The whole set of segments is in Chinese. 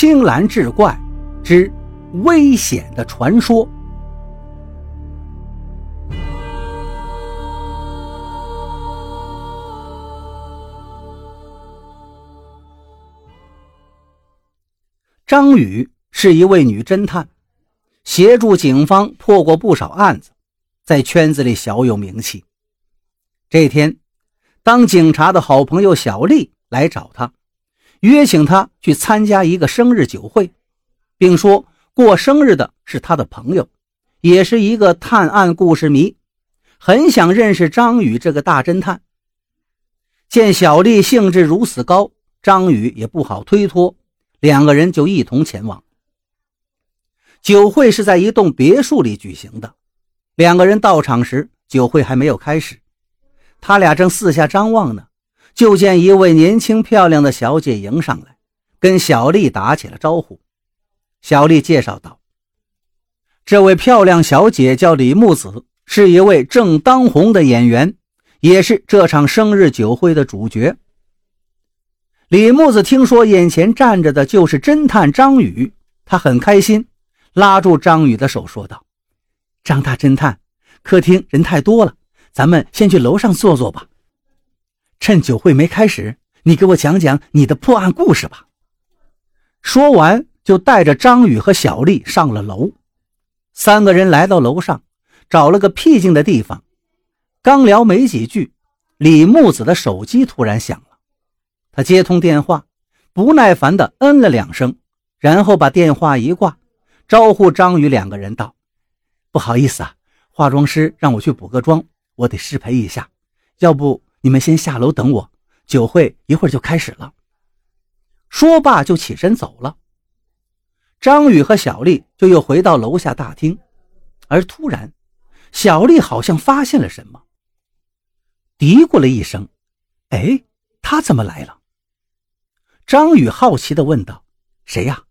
青蓝志怪之危险的传说。张宇是一位女侦探，协助警方破过不少案子，在圈子里小有名气。这天，当警察的好朋友小丽来找他。约请他去参加一个生日酒会，并说过生日的是他的朋友，也是一个探案故事迷，很想认识张宇这个大侦探。见小丽兴致如此高，张宇也不好推脱，两个人就一同前往。酒会是在一栋别墅里举行的，两个人到场时，酒会还没有开始，他俩正四下张望呢。就见一位年轻漂亮的小姐迎上来，跟小丽打起了招呼。小丽介绍道：“这位漂亮小姐叫李木子，是一位正当红的演员，也是这场生日酒会的主角。”李木子听说眼前站着的就是侦探张宇，他很开心，拉住张宇的手说道：“张大侦探，客厅人太多了，咱们先去楼上坐坐吧。”趁酒会没开始，你给我讲讲你的破案故事吧。说完，就带着张宇和小丽上了楼。三个人来到楼上，找了个僻静的地方。刚聊没几句，李木子的手机突然响了。他接通电话，不耐烦地嗯了两声，然后把电话一挂，招呼张宇两个人道：“不好意思啊，化妆师让我去补个妆，我得失陪一下，要不……”你们先下楼等我，酒会一会儿就开始了。说罢就起身走了。张宇和小丽就又回到楼下大厅，而突然，小丽好像发现了什么，嘀咕了一声：“哎，他怎么来了？”张宇好奇地问道：“谁呀？”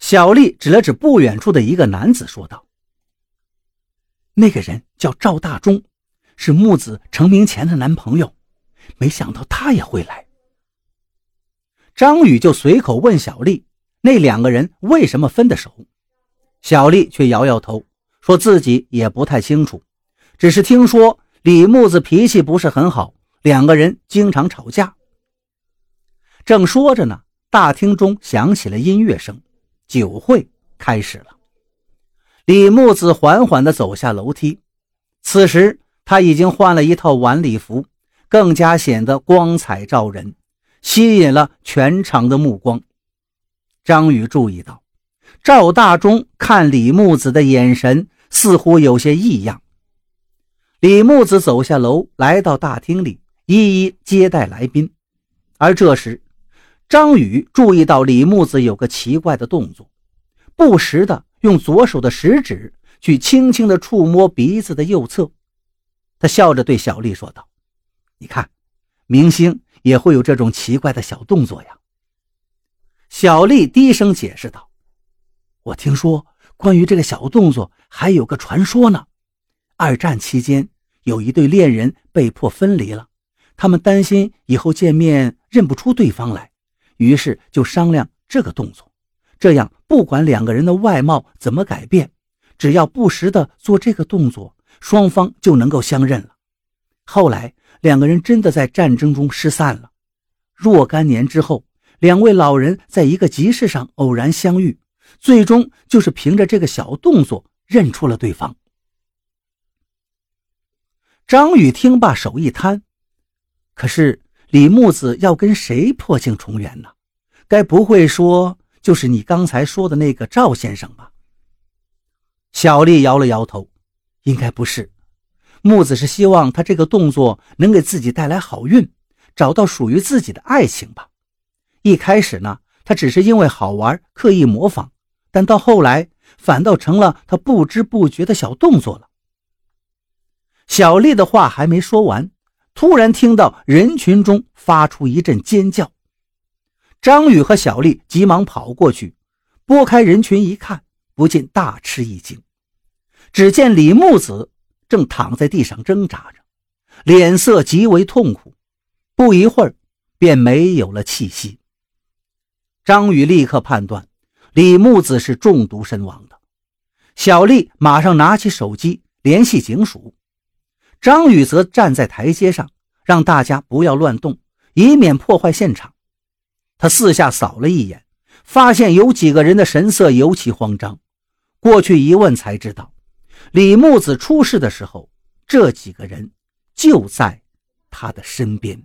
小丽指了指不远处的一个男子，说道：“那个人叫赵大忠。”是木子成名前的男朋友，没想到他也会来。张宇就随口问小丽：“那两个人为什么分的手？”小丽却摇摇头，说自己也不太清楚，只是听说李木子脾气不是很好，两个人经常吵架。正说着呢，大厅中响起了音乐声，酒会开始了。李木子缓缓地走下楼梯，此时。他已经换了一套晚礼服，更加显得光彩照人，吸引了全场的目光。张宇注意到，赵大忠看李木子的眼神似乎有些异样。李木子走下楼，来到大厅里，一一接待来宾。而这时，张宇注意到李木子有个奇怪的动作，不时的用左手的食指去轻轻的触摸鼻子的右侧。他笑着对小丽说道：“你看，明星也会有这种奇怪的小动作呀。”小丽低声解释道：“我听说关于这个小动作还有个传说呢。二战期间，有一对恋人被迫分离了，他们担心以后见面认不出对方来，于是就商量这个动作，这样不管两个人的外貌怎么改变，只要不时的做这个动作。”双方就能够相认了。后来两个人真的在战争中失散了。若干年之后，两位老人在一个集市上偶然相遇，最终就是凭着这个小动作认出了对方。张宇听罢，手一摊。可是李木子要跟谁破镜重圆呢？该不会说就是你刚才说的那个赵先生吧？小丽摇了摇头。应该不是，木子是希望他这个动作能给自己带来好运，找到属于自己的爱情吧。一开始呢，他只是因为好玩刻意模仿，但到后来反倒成了他不知不觉的小动作了。小丽的话还没说完，突然听到人群中发出一阵尖叫，张宇和小丽急忙跑过去，拨开人群一看，不禁大吃一惊。只见李木子正躺在地上挣扎着，脸色极为痛苦，不一会儿便没有了气息。张宇立刻判断李木子是中毒身亡的。小丽马上拿起手机联系警署，张宇则站在台阶上，让大家不要乱动，以免破坏现场。他四下扫了一眼，发现有几个人的神色尤其慌张。过去一问才知道，李木子出事的时候，这几个人就在他的身边。